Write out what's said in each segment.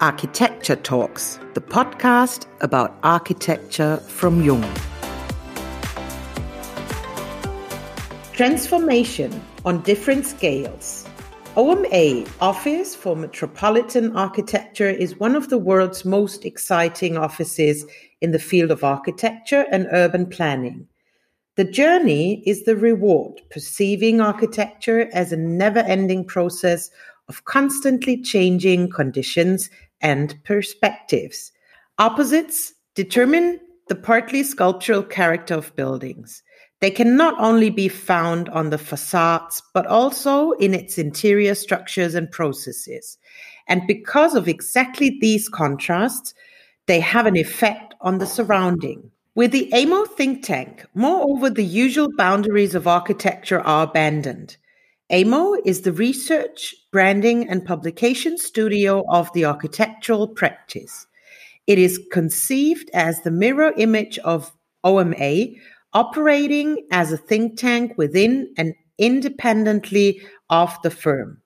Architecture Talks, the podcast about architecture from Jung. Transformation on different scales. OMA, Office for Metropolitan Architecture, is one of the world's most exciting offices in the field of architecture and urban planning. The journey is the reward, perceiving architecture as a never ending process of constantly changing conditions and perspectives. Opposites determine the partly sculptural character of buildings. They can not only be found on the facades, but also in its interior structures and processes. And because of exactly these contrasts, they have an effect on the surrounding. With the AMO think tank, moreover, the usual boundaries of architecture are abandoned. AMO is the research, branding, and publication studio of the architectural practice. It is conceived as the mirror image of OMA, operating as a think tank within and independently of the firm.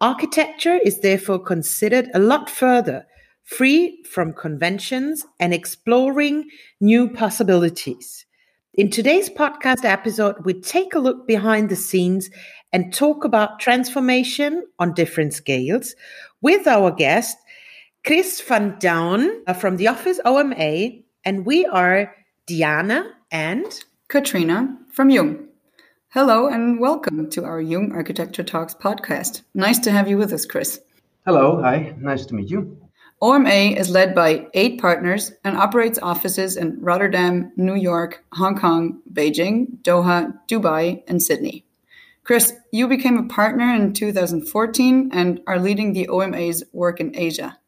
Architecture is therefore considered a lot further, free from conventions and exploring new possibilities. In today's podcast episode, we take a look behind the scenes and talk about transformation on different scales with our guest, Chris van Duijn uh, from the office OMA. And we are Diana and Katrina from Jung. Hello and welcome to our Jung Architecture Talks podcast. Nice to have you with us, Chris. Hello, hi, nice to meet you. OMA is led by eight partners and operates offices in Rotterdam, New York, Hong Kong, Beijing, Doha, Dubai, and Sydney. Chris, you became a partner in 2014 and are leading the OMA's work in Asia.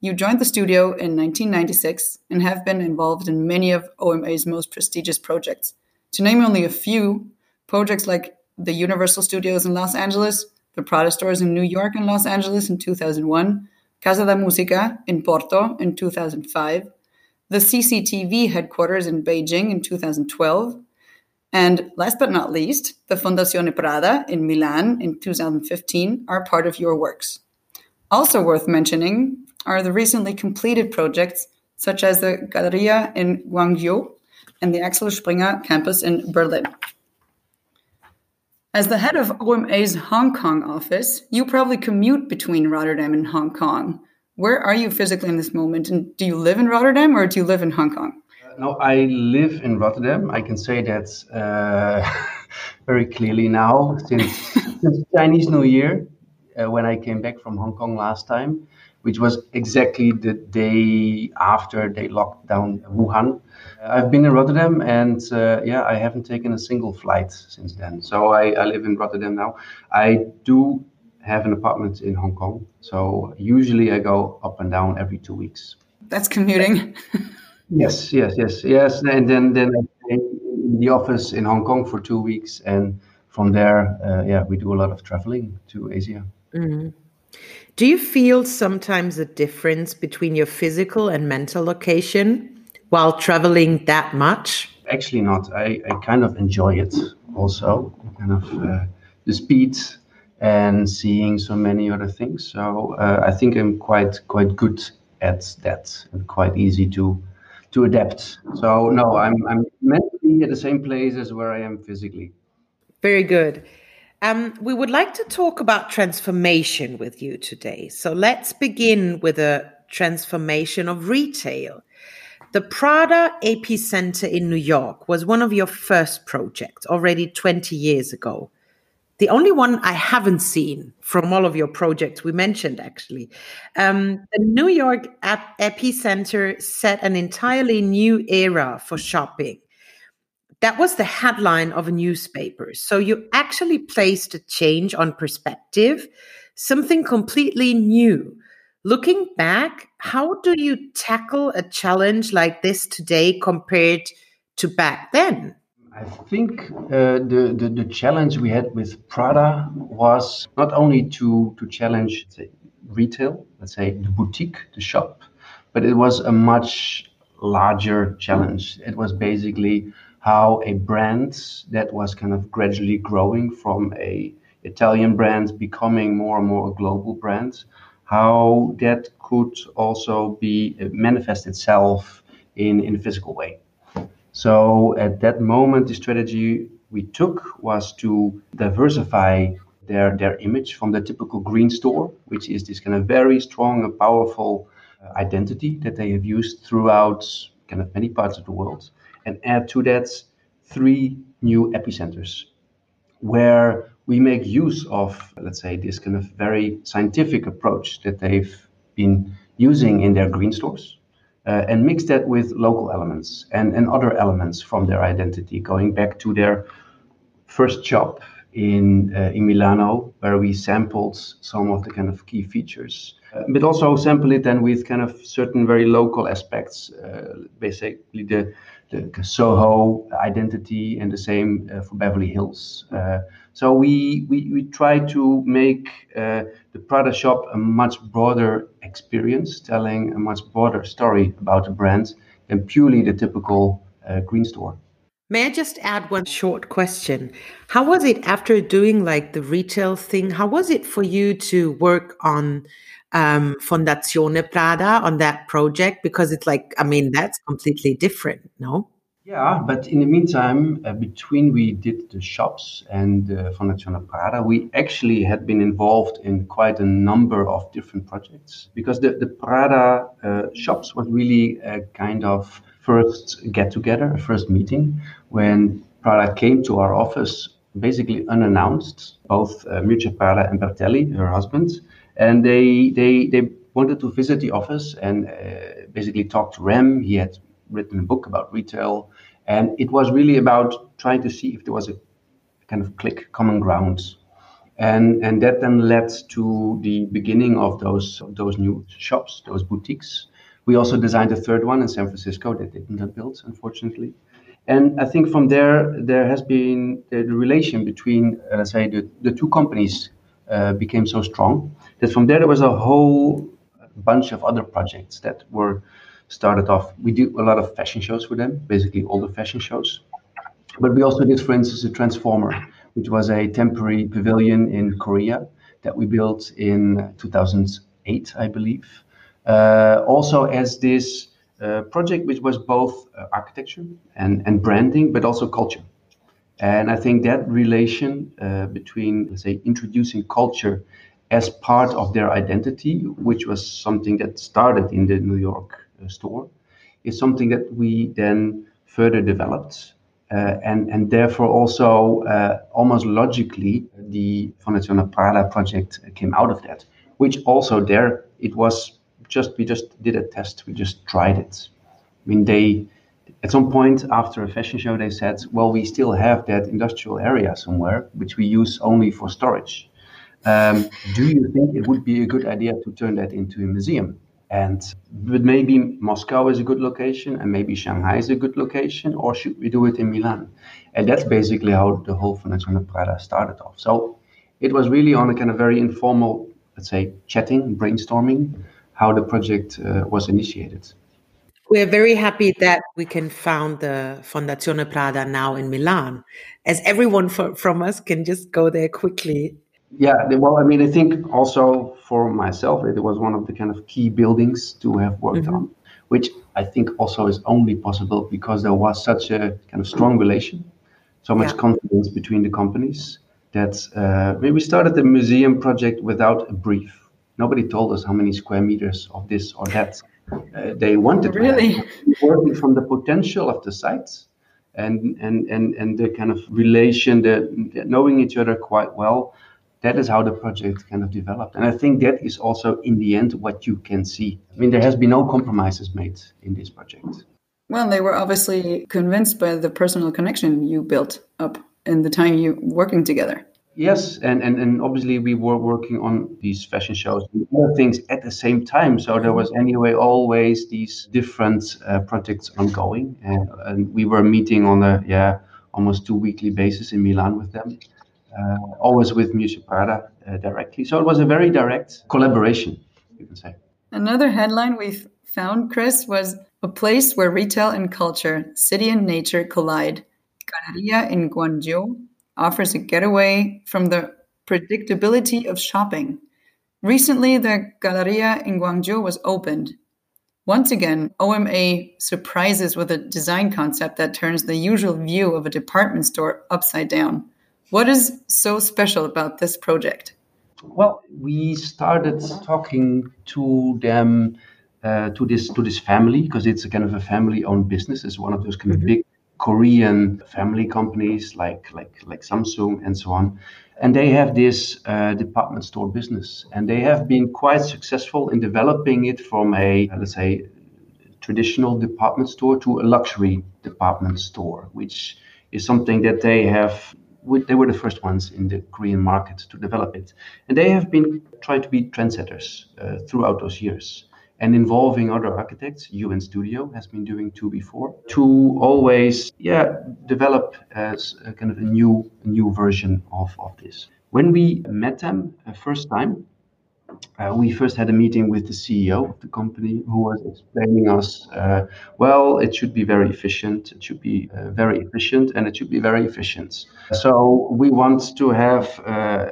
You joined the studio in 1996 and have been involved in many of OMA's most prestigious projects. To name only a few, projects like the Universal Studios in Los Angeles, the Prada stores in New York and Los Angeles in 2001, Casa da Música in Porto in 2005, the CCTV headquarters in Beijing in 2012, and last but not least, the Fondazione Prada in Milan in 2015 are part of your works. Also worth mentioning are the recently completed projects such as the Galleria in Gwanggyo and the Axel Springer campus in Berlin. As the head of OMA's Hong Kong office, you probably commute between Rotterdam and Hong Kong. Where are you physically in this moment? And do you live in Rotterdam or do you live in Hong Kong? Uh, no, I live in Rotterdam. I can say that uh, very clearly now since, since Chinese New Year, uh, when I came back from Hong Kong last time, which was exactly the day after they locked down Wuhan. I've been in Rotterdam, and uh, yeah, I haven't taken a single flight since then. So I, I, live in Rotterdam now. I do have an apartment in Hong Kong, so usually I go up and down every two weeks. That's commuting. yes, yes, yes, yes. And then then I stay in the office in Hong Kong for two weeks, and from there, uh, yeah, we do a lot of traveling to Asia. Mm-hmm. Do you feel sometimes a difference between your physical and mental location? while traveling that much? Actually, not. I, I kind of enjoy it also, kind of uh, the speed and seeing so many other things. So uh, I think I'm quite quite good at that and quite easy to to adapt. So no, I'm I'm mentally at the same place as where I am physically. Very good. Um, we would like to talk about transformation with you today. So let's begin with a transformation of retail. The Prada Epicenter in New York was one of your first projects already 20 years ago. The only one I haven't seen from all of your projects we mentioned, actually. Um, the New York Epicenter set an entirely new era for shopping. That was the headline of a newspaper. So you actually placed a change on perspective, something completely new Looking back, how do you tackle a challenge like this today compared to back then? I think uh, the, the, the challenge we had with Prada was not only to to challenge retail, let's say the boutique, the shop, but it was a much larger challenge. It was basically how a brand that was kind of gradually growing from a Italian brand becoming more and more a global brand how that could also be uh, manifest itself in, in a physical way. So at that moment, the strategy we took was to diversify their, their image from the typical green store, which is this kind of very strong and powerful uh, identity that they have used throughout kind of many parts of the world, and add to that three new epicenters where we make use of, let's say, this kind of very scientific approach that they've been using in their green stores. Uh, and mix that with local elements and, and other elements from their identity, going back to their first job in uh, in Milano, where we sampled some of the kind of key features, uh, but also sample it then with kind of certain very local aspects, uh, basically the the Soho identity and the same uh, for Beverly Hills. Uh, so we, we, we try to make uh, the Prada shop a much broader experience, telling a much broader story about the brand than purely the typical green store. May I just add one short question? How was it after doing like the retail thing? How was it for you to work on um, Fondazione Prada on that project? Because it's like, I mean, that's completely different, no? Yeah, but in the meantime, uh, between we did the shops and uh, Fondazione Prada, we actually had been involved in quite a number of different projects because the, the Prada uh, shops was really a kind of first get together, first meeting when Prada came to our office basically unannounced, both uh, Prada and Bertelli, her husband, and they they they wanted to visit the office and uh, basically talk to Rem. He had written a book about retail, and it was really about trying to see if there was a kind of click, common ground, and and that then led to the beginning of those those new shops, those boutiques. We also designed a third one in San Francisco that didn't get built, unfortunately. And I think from there, there has been the, the relation between, uh, let's say, the, the two companies uh, became so strong that from there there was a whole bunch of other projects that were started off. We do a lot of fashion shows for them, basically all the fashion shows. But we also did, for instance, a Transformer, which was a temporary pavilion in Korea that we built in 2008, I believe. Uh, also, as this uh, project, which was both uh, architecture and, and branding, but also culture. And I think that relation between, let's say, introducing culture as part of their identity, which was something that started in the New York store, is something that we then further developed. Uh, and, and therefore also uh, almost logically the Fondazione Prada project came out of that, which also there it was just we just did a test, we just tried it. I mean they at some point after a fashion show they said, well we still have that industrial area somewhere which we use only for storage. Um, do you think it would be a good idea to turn that into a museum? And but maybe Moscow is a good location, and maybe Shanghai is a good location, or should we do it in Milan? And that's basically how the whole Fondazione Prada started off. So it was really on a kind of very informal, let's say, chatting, brainstorming, how the project uh, was initiated. We're very happy that we can found the Fondazione Prada now in Milan, as everyone for, from us can just go there quickly yeah, well, I mean, I think also for myself, it was one of the kind of key buildings to have worked mm-hmm. on, which I think also is only possible because there was such a kind of strong relation, so much yeah. confidence between the companies that uh, we started the museum project without a brief. Nobody told us how many square meters of this or that uh, they wanted. Really, working from the potential of the sites and and and and the kind of relation, the, the knowing each other quite well that is how the project kind of developed. And I think that is also in the end what you can see. I mean, there has been no compromises made in this project. Well, they were obviously convinced by the personal connection you built up in the time you working together. Yes, and, and, and obviously we were working on these fashion shows and other things at the same time. So there was anyway always these different uh, projects ongoing, and, and we were meeting on a yeah almost two weekly basis in Milan with them. Uh, always with Miuccia Prada uh, directly. So it was a very direct collaboration, you can say. Another headline we found, Chris, was a place where retail and culture, city and nature collide. Galleria in Gwanggyo offers a getaway from the predictability of shopping. Recently, the Galleria in Gwanggyo was opened. Once again, OMA surprises with a design concept that turns the usual view of a department store upside down. What is so special about this project? Well, we started talking to them, uh, to this to this family, because it's a kind of a family-owned business. It's one of those kind of mm-hmm. big Korean family companies like like like Samsung and so on. And they have this uh, department store business. And they have been quite successful in developing it from a let's say traditional department store to a luxury department store which is something that they have they were the first ones in the korean market to develop it. And they have been trying to be trendsetters uh, throughout those years and involving other architects. UN Studio has been doing two before to always, yeah, develop as a kind of a new, new version of, of this. When we met them uh, first time, uh, we first had a meeting with the CEO of the company who was explaining us, uh, well, it should be very efficient, it should be uh, very efficient, and it should be very efficient. So we want to have uh,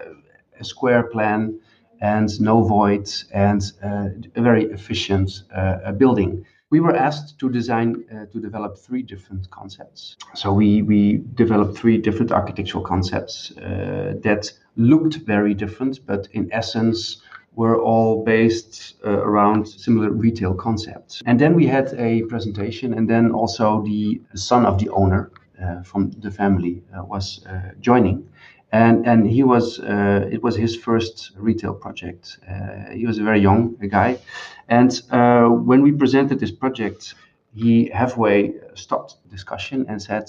a square plan and no voids and uh, a very efficient uh, building. We were asked to design, uh, to develop three different concepts. So we, we developed three different architectural concepts that looked very different, but in essence, were all based uh, around similar retail concepts. And then we had a presentation, and then also the son of the owner uh, from the family uh, was joining and and he was uh, it was his first retail project. Uh, he was a very young guy, and uh, when we presented this project, he halfway stopped discussion and said,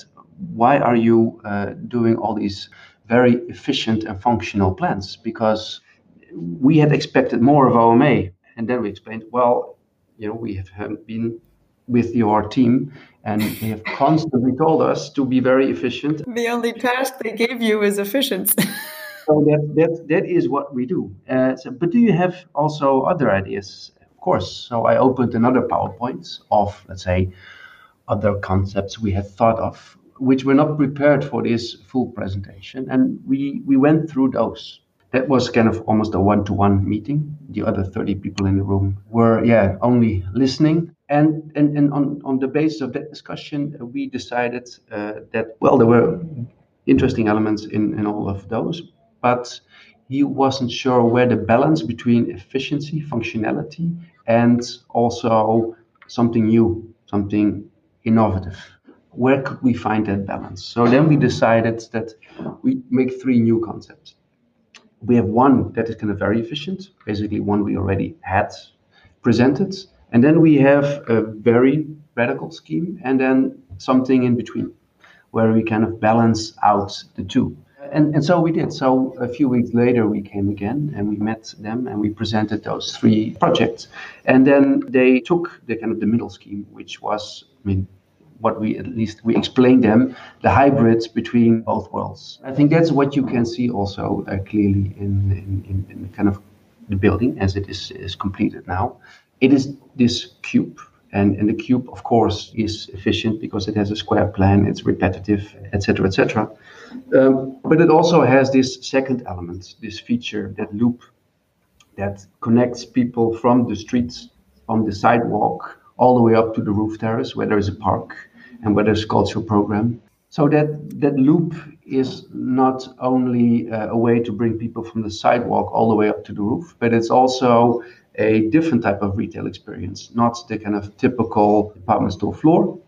"Why are you uh, doing all these very efficient and functional plans? Because we had expected more of OMA." And then we explained, "Well, you know, we have been with your team and they have constantly told us to be very efficient. The only task they gave you is efficiency. so that, that, that is what we do. Uh, so, but do you have also other ideas? Of course. So I opened another PowerPoint of, let's say, other concepts we had thought of, which were not prepared for this full presentation. And we, we went through those that was kind of almost a one-to-one meeting. The other 30 people in the room were, yeah, only listening. And, and, and on, on the basis of that discussion, uh, we decided uh, that, well, there were interesting elements in, in all of those, but he wasn't sure where the balance between efficiency, functionality, and also something new, something innovative. Where could we find that balance? So then we decided that we make three new concepts we have one that is kind of very efficient, basically one we already had presented. And then we have a very radical scheme and then something in between where we kind of balance out the two. And, and so we did. So a few weeks later, we came again and we met them and we presented those three projects. And then they took the kind of the middle scheme, which was, I mean, what we at least we explained them the hybrids between both worlds. I think that's what you can see also uh, clearly in, in, in, kind of the building as it is, is completed now. It is this cube. And, and the cube, of course, is efficient because it has a square plan, it's repetitive, etc., etc. Um, but it also has this second element, this feature, that loop that connects people from the streets, on the sidewalk, all the way up to the roof terrace where there is a park and where there's a cultural program. So that, that loop is not only uh, a way to bring people from the sidewalk all the way up to the roof, but it's also a different type of retail experience, not the kind of typical department store floor,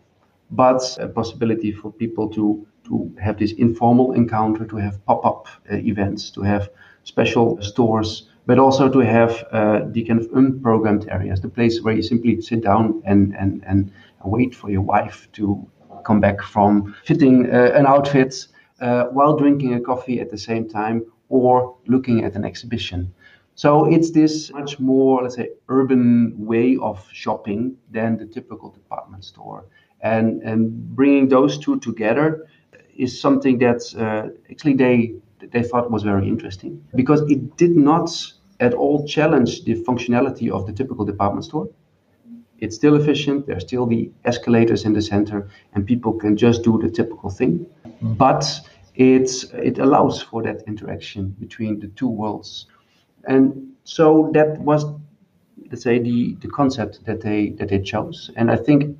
but a possibility for people to, to have this informal encounter, to have pop up uh, events, to have special stores but also to have uh, the kind of unprogrammed areas, the place where you simply sit down and, and, and wait for your wife to come back from fitting uh, an outfit uh, while drinking a coffee at the same time or looking at an exhibition. So it's this much more, let's say, urban way of shopping than the typical department store. And, and bringing those two together is something that uh, actually they, they thought was very interesting because it did not at all challenge the functionality of the typical department store. It's still efficient, there's still the escalators in the center, and people can just do the typical thing. But it's, it allows for that interaction between the two worlds. And So that was, let's say, the, the concept that they that they chose. And I think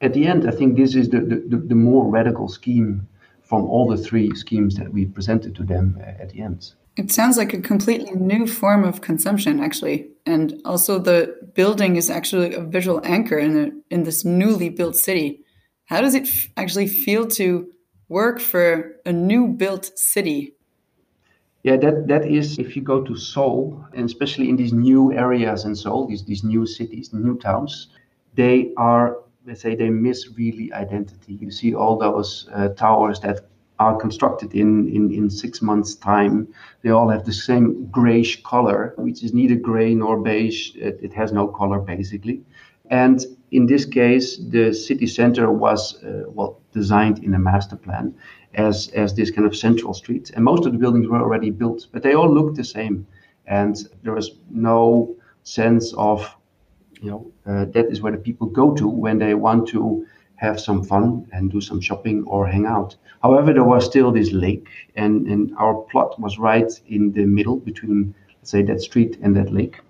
at the end, I think this is the, the, the more radical scheme from all the three schemes that we presented to them uh, at the end. It sounds like a completely new form of consumption, actually, and also the building is actually a visual anchor in a, in this newly built city. How does it actually feel to work for a new built city? Yeah, that, that is if you go to Seoul, and especially in these new areas in Seoul, these, these new cities, new towns, they are let's say they miss really identity. You see all those uh, towers that are constructed in, in, in six months' time. They all have the same grayish color, which is neither gray nor beige. It, it has no color basically. And in this case, the city center was uh, well designed in a master plan as as this kind of central street, and most of the buildings were already built, but they all looked the same, and there was no sense of you know uh, that is where the people go to when they want to have some fun and do some shopping or hang out. However, there was still this lake, and, and our plot was right in the middle between, let's say, that street and that lake.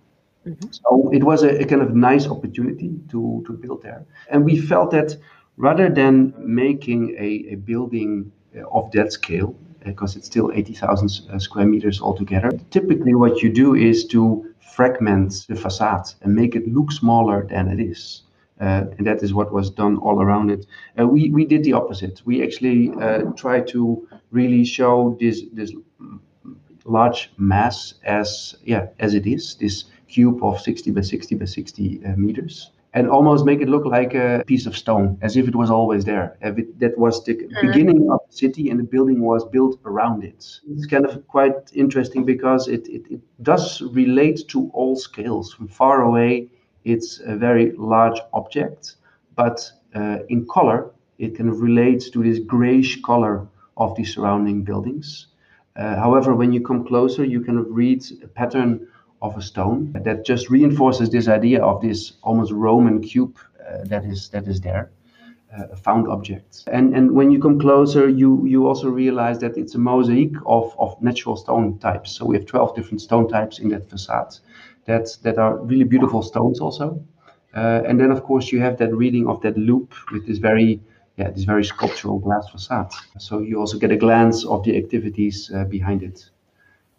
Mm-hmm. So it was a, a, kind of nice opportunity to, to build there. And we felt that rather than making a, a building uh, of that scale, because it's still 80,000 uh, square meters altogether, typically what you do is to fragment the facade and make it look smaller than it is. Uh, and that is what was done all around it. Uh, we we did the opposite. We actually uh, tried to really show this this large mass as yeah as it is this cube of 60 by 60 by 60 uh, meters and almost make it look like a piece of stone, as if it was always there. It, that was the mm-hmm. beginning of the city, and the building was built around it. It's kind of quite interesting because it, it, it does relate to all scales. From far away, it's a very large object, but uh, in color, it kind of relates to this grayish color of the surrounding buildings. Uh, however, when you come closer, you kind of read a pattern of a stone that just reinforces this idea of this almost Roman cube uh, that is that is there, uh, found objects. And and when you come closer, you you also realize that it's a mosaic of, of natural stone types. So we have 12 different stone types in that facade that that are really beautiful stones also. Uh, and then of course you have that reading of that loop with this very yeah this very sculptural glass facade. So you also get a glance of the activities uh, behind it.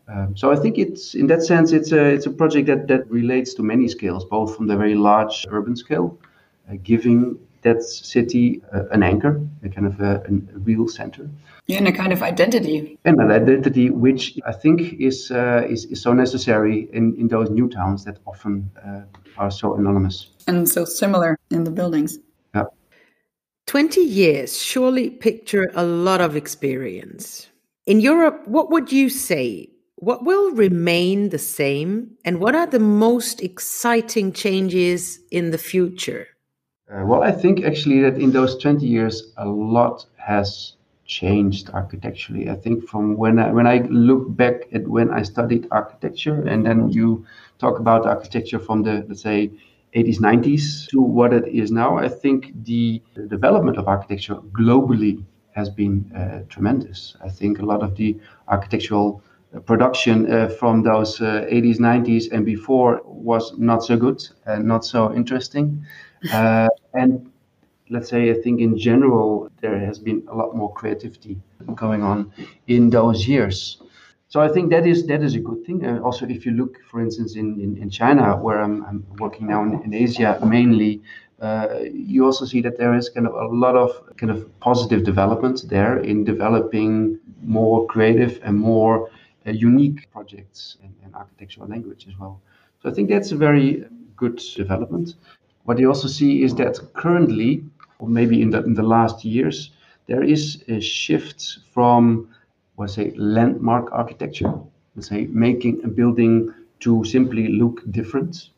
Um, so I think it's in that sense it's a it's a project that that relates to many scales, both from the very large urban scale, uh, giving that city uh, an anchor, a kind of a, a, real center, yeah, and a kind of identity, and an identity which I think is uh, is, is so necessary in in those new towns that often uh, are so anonymous and so similar in the buildings. Yeah. 20 years surely picture a lot of experience. In Europe, what would you say what will remain the same, and what are the most exciting changes in the future? Uh, well, I think actually that in those 20 years, a lot has changed architecturally. I think from when I, when I look back at when I studied architecture, and then you talk about architecture from the let's say 80s, 90s to what it is now, I think the, development of architecture globally has been uh, tremendous. I think a lot of the architectural production uh, from those 80s, uh, 90s, and before was not so good and not so interesting. Uh, and let's say, I think in general, there has been a lot more creativity going on in those years. So I think that is that is a good thing. Uh, also, if you look, for instance, in, in, in China, where I'm, I'm, working now in, in Asia mainly, uh, you also see that there is kind of a lot of kind of positive development there in developing more creative and more Uh, unique projects and, in architectural language as well. So I think that's a very good development. What you also see is that currently, or maybe in the, in the last years, there is a shift from, let's say, landmark architecture, let's say, making a building to simply look different,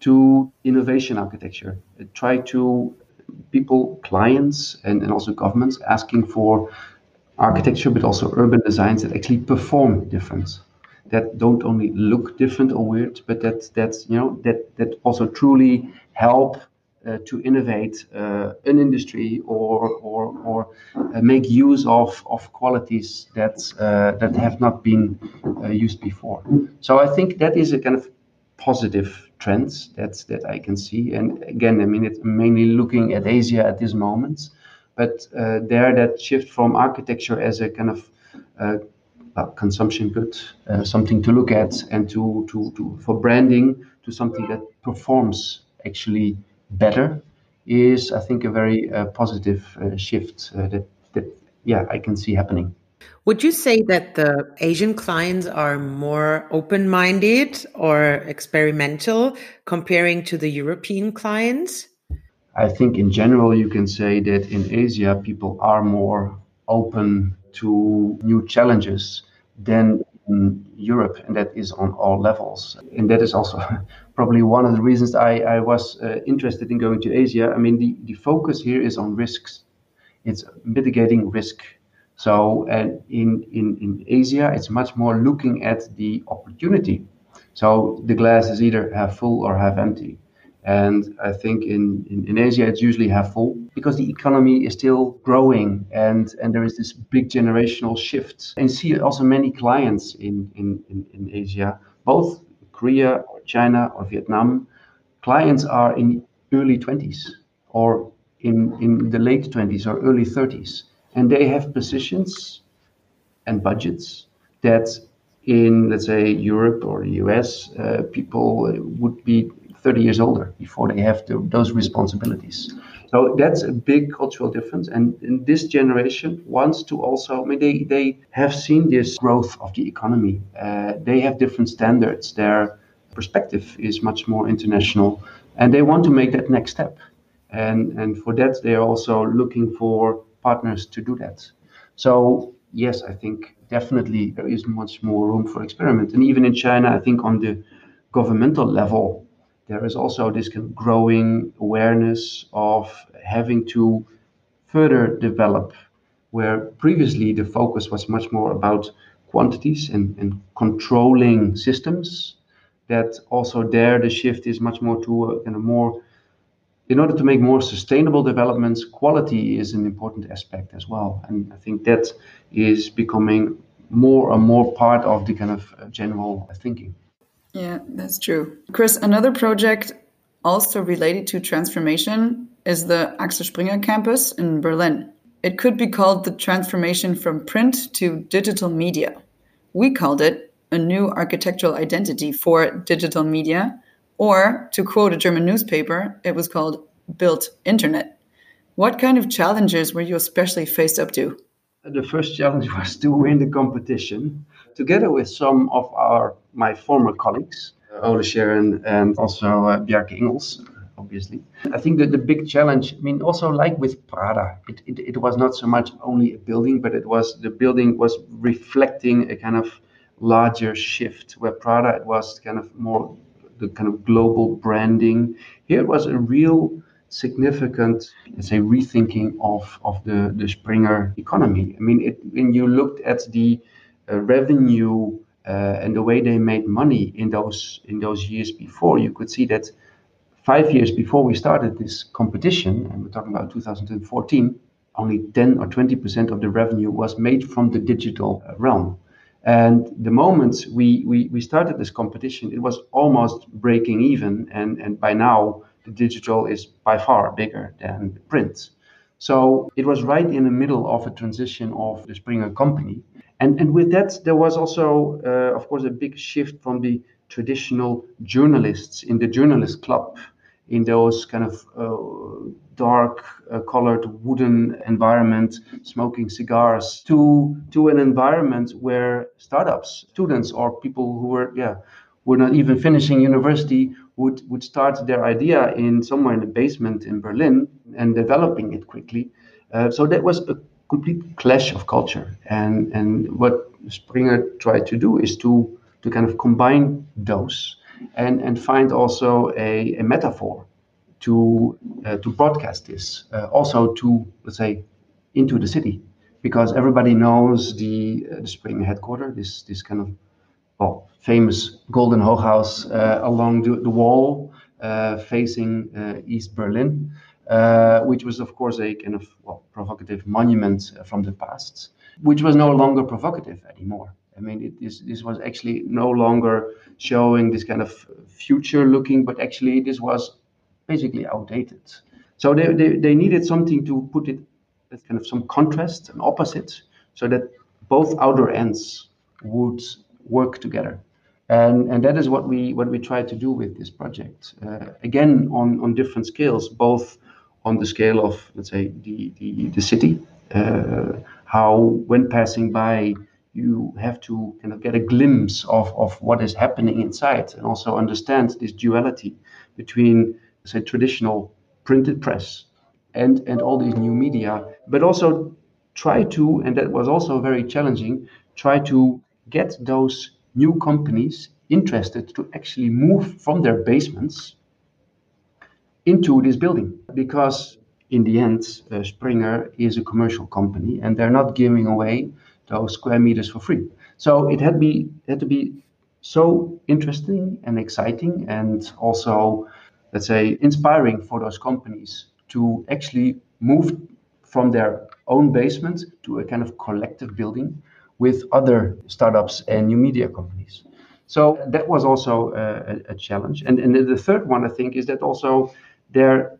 to innovation architecture. Uh, try to people, clients, and, and also governments asking for architecture, but also urban designs that actually perform different, that don't only look different or weird, but that that you know that that also truly help uh, to innovate uh, an industry or or, or uh, make use of, of qualities that uh, that have not been uh, used before. So I think that is a kind of positive trend that that I can see. And again, I mean, it's mainly looking at Asia at this moment, but uh, there that shift from architecture as a kind of consumption good, something to look at, and to, to, to for branding to something that performs actually better is, I think, a very uh, positive uh, shift uh, that, that, yeah, I can see happening. Would you say that the Asian clients are more open minded or experimental comparing to the European clients? I think in general, you can say that in Asia, people are more open to new challenges than in Europe, and that is on all levels. And that is also probably one of the reasons I, I was uh, interested in going to Asia. I mean, the, the focus here is on risks, it's mitigating risk. So, and in, in, in Asia, it's much more looking at the opportunity. So the glass is either half full or half empty. And I think in, in, in, Asia, it's usually half full because the economy is still growing and, and there is this big generational shift. And see also many clients in, in, in, in Asia, both Korea or China or Vietnam, clients are in early 20s or in, in the late 20s or early 30s. And they have positions and budgets that in, let's say, Europe or the US, uh, people would be 30 years older before they have to, those responsibilities. So that's a big cultural difference. And, this generation wants to also, I mean, they, they have seen this growth of the economy. Uh, they have different standards. Their perspective is much more international. And they want to make that next step. And, and for that, they are also looking for partners to do that. So, yes, I think definitely there is much more room for experiment. And even in China, I think on the governmental level, there is also this kind of growing awareness of having to further develop where previously the focus was much more about quantities and, and controlling systems that also there the shift is much more to a kind of more in order to make more sustainable developments quality is an important aspect as well. And i think that is becoming more and more part of the kind of uh, general thinking yeah, that's true. Chris, another project also related to transformation is the Axel Springer campus in Berlin. It could be called the transformation from print to digital media. We called it a new architectural identity for digital media, or to quote a German newspaper, it was called Built Internet. What kind of challenges were you especially faced up to? The first challenge was to win the competition together with some of our my former colleagues, uh, Ole Scheeren and also uh, Bjarke Ingels, obviously. I think that the big challenge, I mean, also like with Prada, it, it, it, was not so much only a building, but it was the building was reflecting a kind of larger shift where Prada it was kind of more the kind of global branding. Here it was a real significant, let's say, rethinking of, of the, the Springer economy. I mean, it, when you looked at the revenue uh, and the way they made money in those in those years before, you could see that five years before we started this competition, and we're talking about 2014, only 10 or 20 percent of the revenue was made from the digital realm. And the moment we, we, we started this competition, it was almost breaking even. And, and by now, the digital is by far bigger than print. So it was right in the middle of a transition of the Springer company. And, and with that, there was also, uh, of course, a big shift from the traditional journalists in the journalist club in those kind of uh, dark uh, colored wooden environment smoking cigars to to an environment where startups students or people who were yeah were not even finishing university would would start their idea in somewhere in the basement in Berlin and developing it quickly. Uh, so that was a complete clash of culture. And and what Springer tried to do is to to kind of combine those and and find also a, a metaphor to uh, to broadcast this uh, also to let's say into the city because everybody knows the uh, the Springer headquarters this this kind of well famous golden house uh, along the, the wall uh, facing uh, East Berlin, which was, of course, a kind of well, provocative monument from the past, which was no longer provocative anymore. I mean, it, this, this was actually no longer showing this kind of future looking, but actually this was basically outdated. So they, they, they needed something to put it as kind of some contrast and opposite so that both outer ends would work together. And, and that is what we what we try to do with this project. Uh, again, on, on different scales, both on the scale of let's say the the, the city, uh, how when passing by you have to kind of get a glimpse of, of what is happening inside and also understand this duality between say traditional printed press and and all these new media but also try to and that was also very challenging try to get those new companies interested to actually move from their basements into this building because in the end uh, springer is a commercial company and they're not giving away those square meters for free. So it had be had to be so interesting and exciting and also let's say inspiring for those companies to actually move from their own basement to a kind of collective building with other startups and new media companies. So that was also a, a challenge. And, and the third one, I think, is that also they're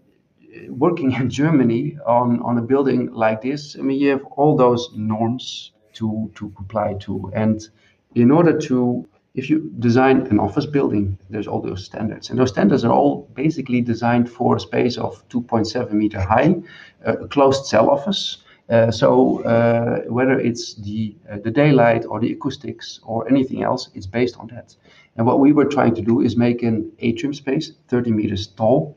working in Germany on, on a building like this. I mean, you have all those norms to, to comply to. And in order to, if you design an office building, there's all those standards. And those standards are all basically designed for a space of 2.7 meter high, a closed cell office. Uh, so uh, whether it's the uh, the daylight or the acoustics or anything else, it's based on that. And what we were trying to do is make an atrium space 30 meters tall,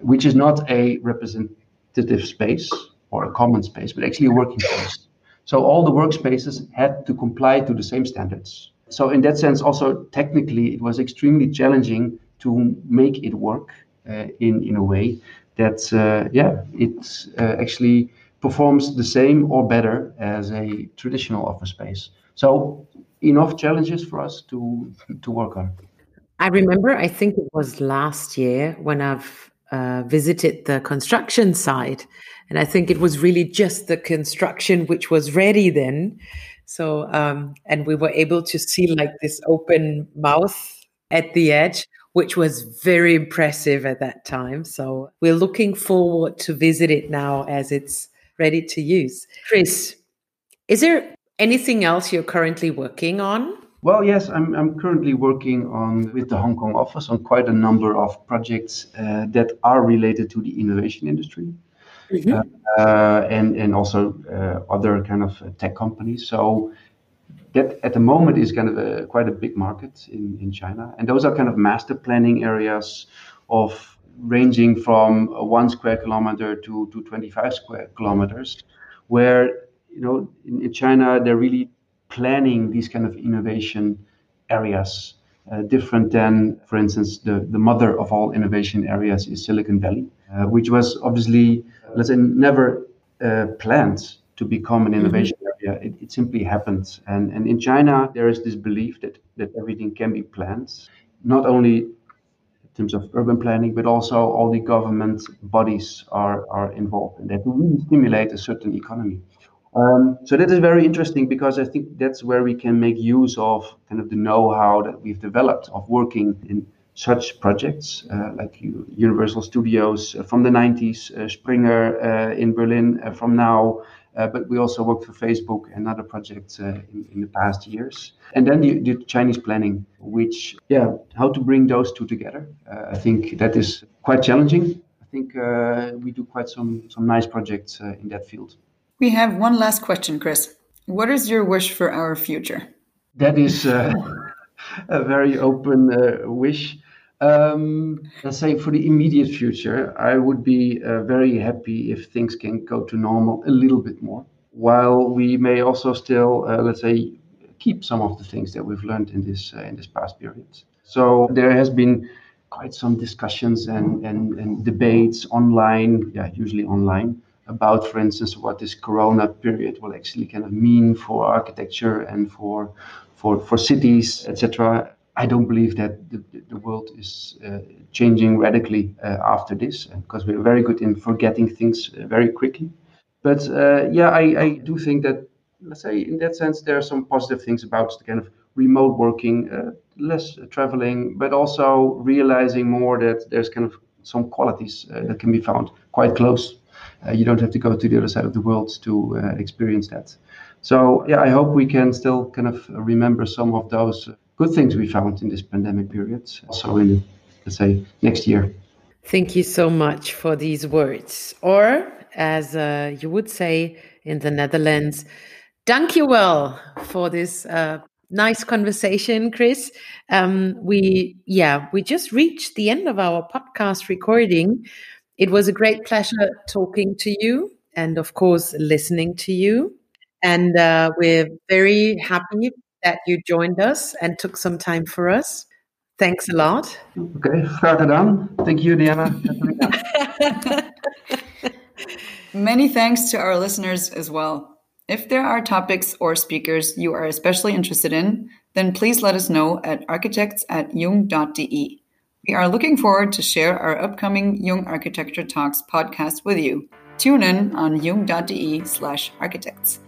which is not a representative space or a common space, but actually a working space. So all the workspaces had to comply to the same standards. So in that sense, also technically, it was extremely challenging to make it work uh, in in a way that uh, yeah, it uh, actually performs the same or better as a traditional office space. So enough challenges for us to to work on. I remember, I think it was last year when I've uh, visited the construction site and I think it was really just the construction which was ready then. So, um, and we were able to see like this open mouth at the edge, which was very impressive at that time. So, we're looking forward to visit it now as it's ready to use. Chris, is there anything else you're currently working on? Well, yes, I'm, I'm currently working on with the Hong Kong office on quite a number of projects uh, that are related to the innovation industry mm-hmm. uh, and and also uh, other kind of uh, tech companies. So that at the moment is kind of a, quite a big market in, in China, and those are kind of master planning areas of ranging from one square kilometer to, to 25 square kilometers, where you know in, in China they're really planning these kind of innovation areas. Uh, different than, for instance, the, the mother of all innovation areas is Silicon Valley, uh, which was obviously let's say, never uh, planned to become an mm-hmm. innovation mm-hmm. area. It, it, simply happens. And, and in China, there is this belief that, that everything can be planned, not only in terms of urban planning, but also all the government bodies are, are involved in that to really stimulate a certain economy. Um, so that is very interesting because I think that's where we can make use of kind of the know-how that we've developed of working in such projects uh, like Universal Studios uh, from the 90s, uh, Springer in Berlin from now. but we also worked for Facebook and other projects in, in, the past years. And then the, the, Chinese planning, which, yeah, how to bring those two together. I think that is quite challenging. I think we do quite some, some nice projects in that field. We have one last question, Chris. What is your wish for our future? That is uh, a very open uh, wish. Um, let's say for the immediate future, I would be uh, very happy if things can go to normal a little bit more, while we may also still, uh, let's say, keep some of the things that we've learned in this uh, in this past period. So there has been quite some discussions and, and, and debates online, yeah, usually online, about, for instance, what this Corona period will actually kind of mean for architecture and for for for cities, etc. I don't believe that the, the world is uh, changing radically uh, after this because we're very good in forgetting things uh, very quickly. But uh, yeah, I, I, do think that, let's say, in that sense, there are some positive things about the kind of remote working, uh, less traveling, but also realizing more that there's kind of some qualities uh, that can be found quite close. You don't have to go to the other side of the world to experience that. So yeah, I hope we can still kind of remember some of those good things we found in this pandemic period, also in, let's say, next year. Thank you so much for these words. Or, as uh, you would say in the Netherlands, thank you well for this uh, nice conversation, Chris. Um, we, yeah, we just reached the end of our podcast recording. It was a great pleasure talking to you and, of course, listening to you. And uh, we're very happy that you joined us and took some time for us. Thanks a lot. Okay, graag gedaan. Thank you, Diana. Many thanks to our listeners as well. If there are topics or speakers you are especially interested in, then please let us know at architects at jung.de. We are looking forward to share our upcoming Jung Architecture Talks podcast with you. Tune in on jung.de slash architects.